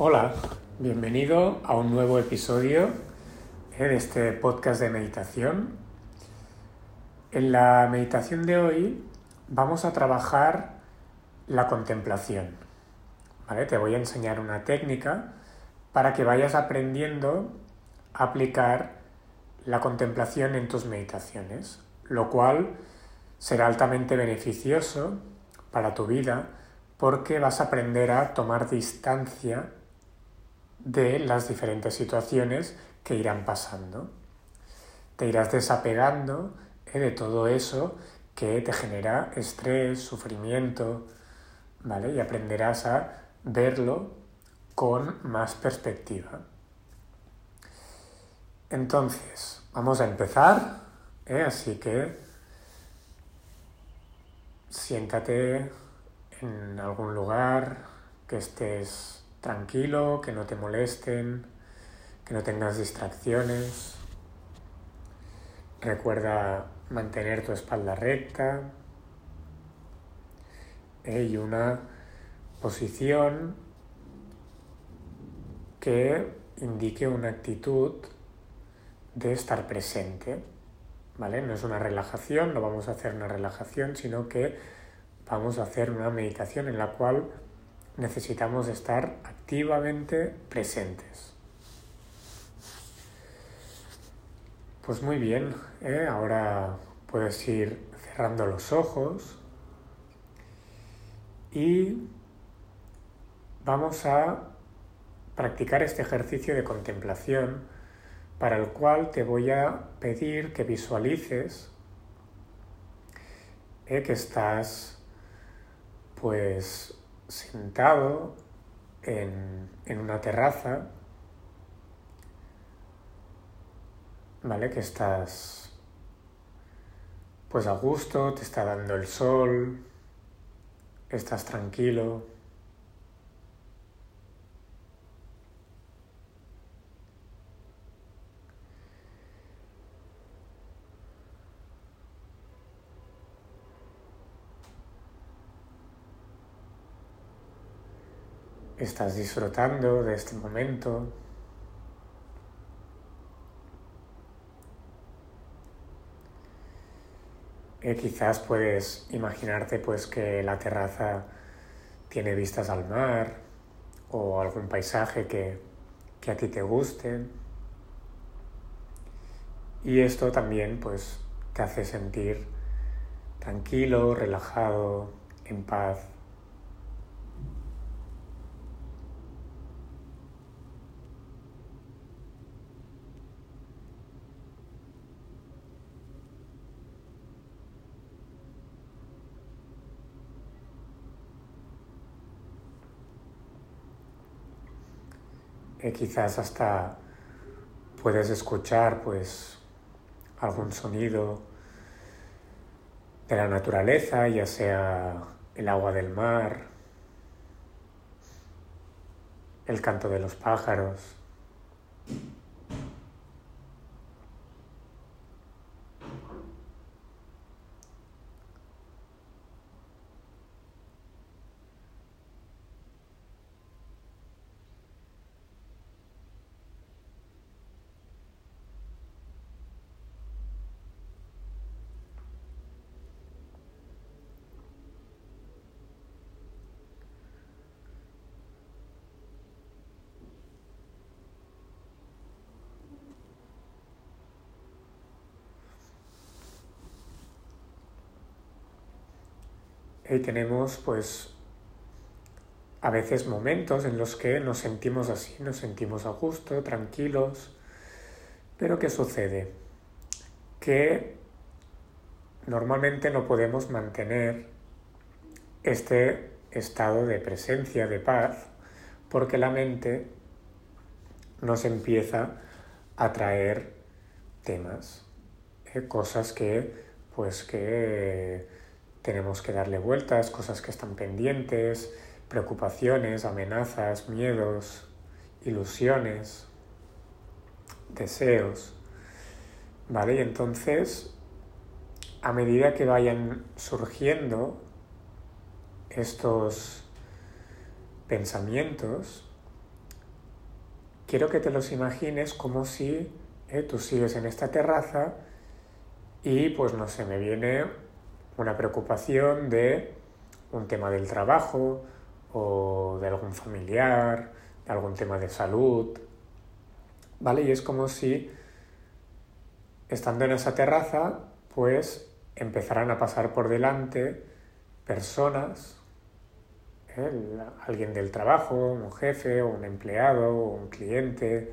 Hola, bienvenido a un nuevo episodio eh, de este podcast de meditación. En la meditación de hoy vamos a trabajar la contemplación. ¿vale? Te voy a enseñar una técnica para que vayas aprendiendo a aplicar la contemplación en tus meditaciones, lo cual será altamente beneficioso para tu vida porque vas a aprender a tomar distancia de las diferentes situaciones que irán pasando. Te irás desapegando eh, de todo eso que te genera estrés, sufrimiento, ¿vale? Y aprenderás a verlo con más perspectiva. Entonces, vamos a empezar, ¿eh? así que siéntate en algún lugar que estés tranquilo, que no te molesten, que no tengas distracciones. Recuerda mantener tu espalda recta y una posición que indique una actitud de estar presente. ¿Vale? No es una relajación, no vamos a hacer una relajación, sino que vamos a hacer una meditación en la cual necesitamos estar activamente presentes. Pues muy bien, ¿eh? ahora puedes ir cerrando los ojos y vamos a practicar este ejercicio de contemplación para el cual te voy a pedir que visualices ¿eh? que estás pues sentado en, una terraza, ¿vale? Que estás pues a gusto, te está dando el sol, estás tranquilo. Estás disfrutando de este momento. Quizás puedes imaginarte pues que la terraza tiene vistas al mar o algún paisaje que, que a ti te guste. Y esto también pues te hace sentir tranquilo, relajado, en paz. Quizás hasta puedes escuchar pues algún sonido de la naturaleza, ya sea el agua del mar, el canto de los pájaros. Y tenemos pues a veces momentos en los que nos sentimos así, nos sentimos a gusto, tranquilos, pero ¿qué sucede? Que normalmente no podemos mantener este estado de presencia, de paz, porque la mente nos empieza a traer temas, eh, cosas que pues que tenemos que darle vueltas, cosas que están pendientes, preocupaciones, amenazas, miedos, ilusiones, deseos. ¿Vale? Y entonces, a medida que vayan surgiendo estos pensamientos, quiero que te los imagines como si eh, tú sigues en esta terraza y pues no sé, me viene una preocupación de un tema del trabajo o de algún familiar, de algún tema de salud, ¿vale? Y es como si estando en esa terraza, pues empezarán a pasar por delante personas, ¿eh? alguien del trabajo, un jefe, o un empleado, o un cliente,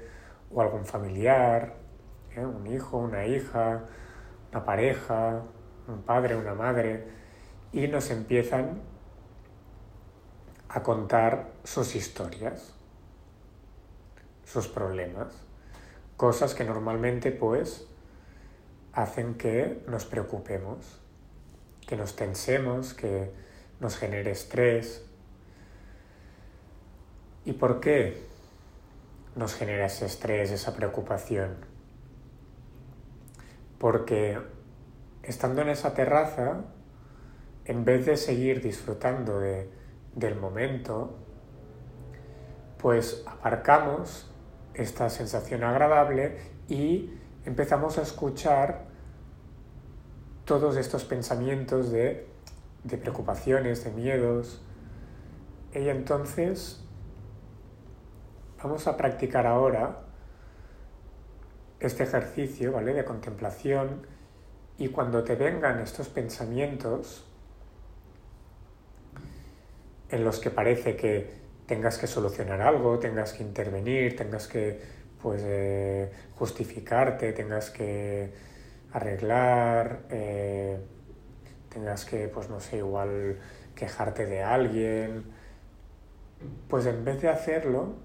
o algún familiar, ¿eh? un hijo, una hija, una pareja, un padre, una madre, y nos empiezan a contar sus historias, sus problemas, cosas que normalmente pues hacen que nos preocupemos, que nos tensemos, que nos genere estrés. ¿Y por qué nos genera ese estrés, esa preocupación? Porque estando en esa terraza, en vez de seguir disfrutando del momento, pues aparcamos esta sensación agradable y empezamos a escuchar todos estos pensamientos de, preocupaciones, de miedos. Y entonces vamos a practicar ahora este ejercicio, ¿vale? De contemplación y cuando te vengan estos pensamientos en los que parece que tengas que solucionar algo, tengas que intervenir, tengas que pues eh, justificarte, tengas que arreglar, eh, tengas que, pues no sé, igual quejarte de alguien, pues en vez de hacerlo,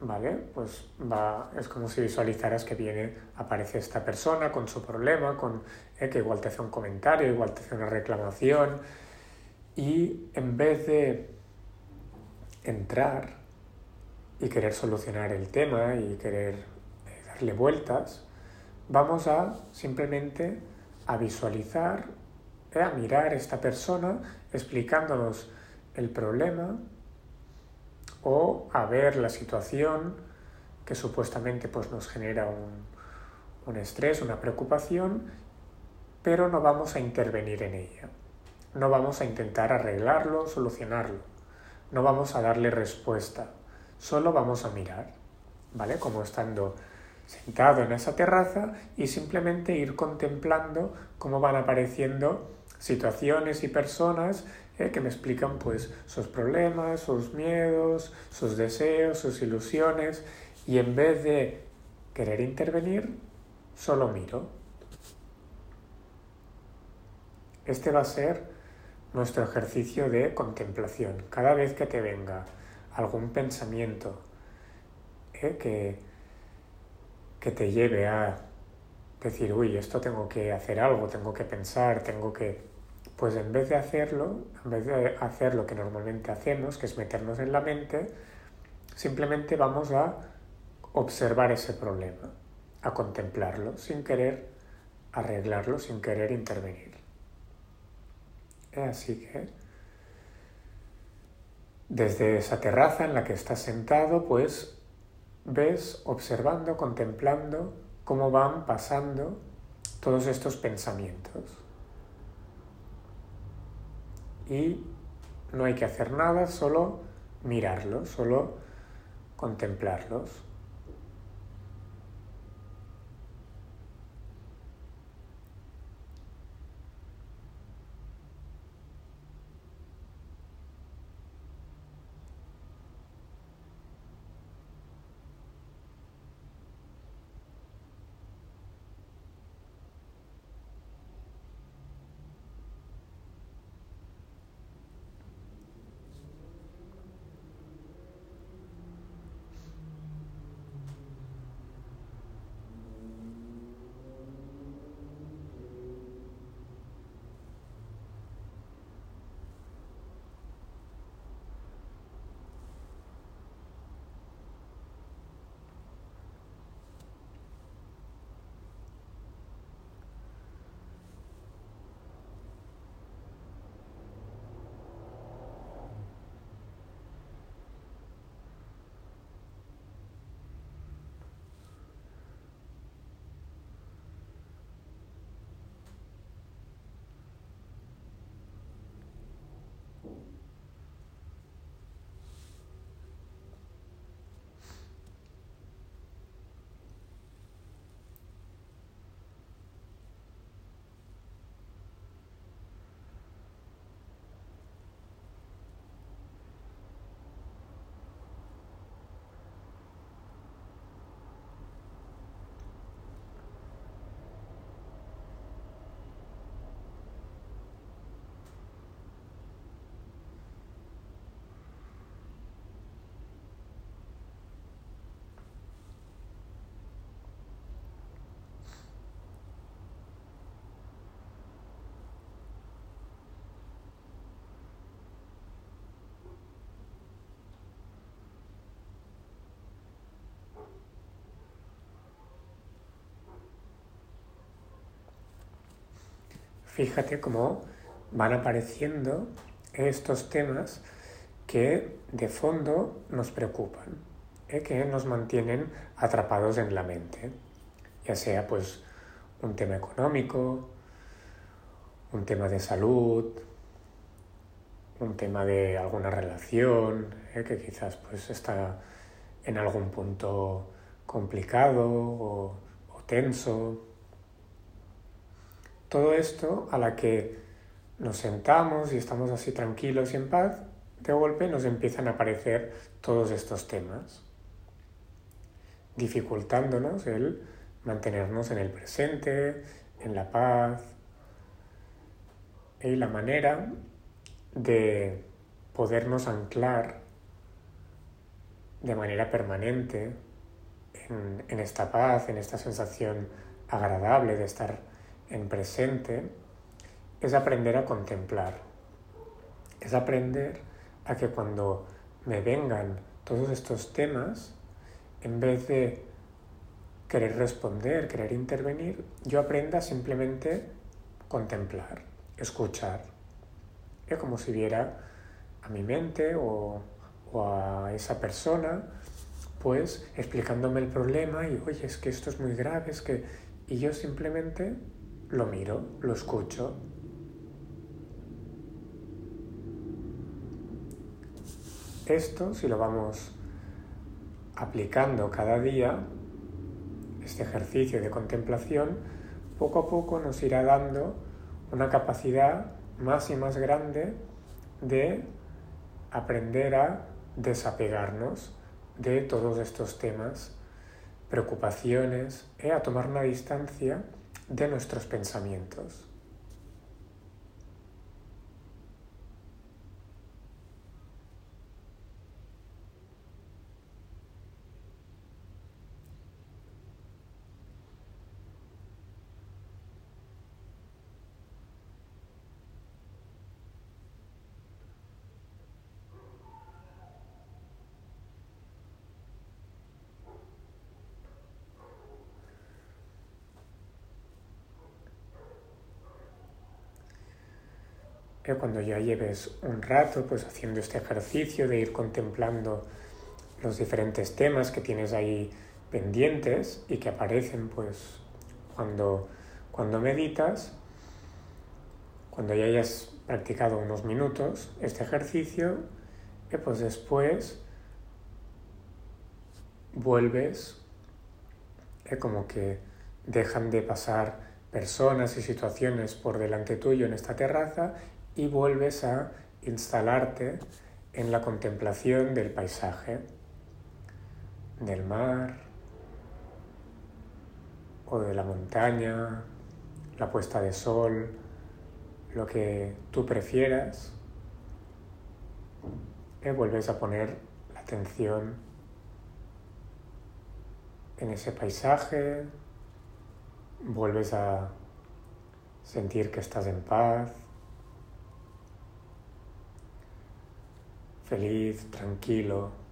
¿vale? Pues va, es como si visualizaras que viene, aparece esta persona con su problema, con, eh, que igual te hace un comentario, igual te hace una reclamación, y en vez de entrar y querer solucionar el tema y querer eh, darle vueltas, vamos a simplemente a visualizar, eh, a mirar a esta persona explicándonos el problema o a ver la situación que supuestamente pues, nos genera un, un estrés, una preocupación, pero no vamos a intervenir en ella. No vamos a intentar arreglarlo, solucionarlo. No vamos a darle respuesta solo vamos a mirar, ¿vale? Como estando sentado en esa terraza y simplemente ir contemplando cómo van apareciendo situaciones y personas eh, que me explican pues sus problemas, sus miedos, sus deseos, sus ilusiones y en vez de querer intervenir, solo miro. Este va a ser nuestro ejercicio de contemplación. Cada vez que te venga algún pensamiento ¿eh? que, que te lleve a decir, uy, esto tengo que hacer algo, tengo que pensar, tengo que... Pues en vez de hacerlo, en vez de hacer lo que normalmente hacemos, que es meternos en la mente, simplemente vamos a observar ese problema, a contemplarlo, sin querer arreglarlo, sin querer intervenir. Así que desde esa terraza en la que estás sentado, pues ves, observando, contemplando cómo van pasando todos estos pensamientos. Y no hay que hacer nada, solo mirarlos, solo contemplarlos. Fíjate cómo van apareciendo estos temas que de fondo nos preocupan, ¿eh? que nos mantienen atrapados en la mente, ya sea pues un tema económico, un tema de salud, un tema de alguna relación ¿eh? que quizás pues está en algún punto complicado o, o tenso. Todo esto a la que nos sentamos y estamos así tranquilos y en paz, de golpe nos empiezan a aparecer todos estos temas, dificultándonos el mantenernos en el presente, en la paz, y la manera de podernos anclar de manera permanente en, esta paz, en esta sensación agradable de estar en presente, es aprender a contemplar, es aprender a que cuando me vengan todos estos temas, en vez de querer responder, querer intervenir, yo aprenda simplemente contemplar, escuchar. Es como si viera a mi mente o, o, a esa persona, pues explicándome el problema y, oye, es que esto es muy grave, es que... Y yo simplemente lo miro, lo escucho, Esto, si lo vamos aplicando cada día, este ejercicio de contemplación, poco a poco nos irá dando una capacidad más y más grande de aprender a desapegarnos de todos estos temas, preocupaciones, y a tomar una distancia de nuestros pensamientos. Cuando ya lleves un rato pues haciendo este ejercicio de ir contemplando los diferentes temas que tienes ahí pendientes y que aparecen pues cuando, cuando meditas, cuando ya hayas practicado unos minutos este ejercicio, eh, pues después vuelves, eh, como que dejan de pasar personas y situaciones por delante tuyo en esta terraza y vuelves a instalarte en la contemplación del paisaje, del mar o de la montaña, la puesta de sol, lo que tú prefieras. Y vuelves a poner la atención en ese paisaje, vuelves a sentir que estás en paz, feliz, tranquilo.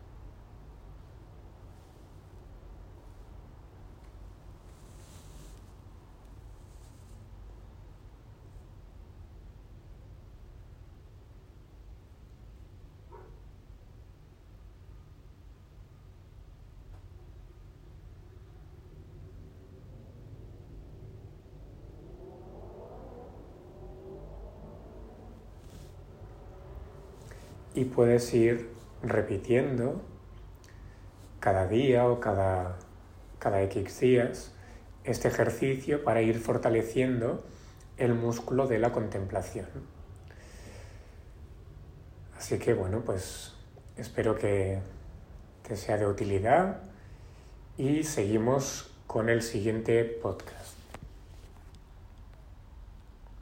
Y puedes ir repitiendo cada día o cada, cada X días este ejercicio para ir fortaleciendo el músculo de la contemplación. Así que bueno, pues espero que te sea de utilidad y seguimos con el siguiente podcast.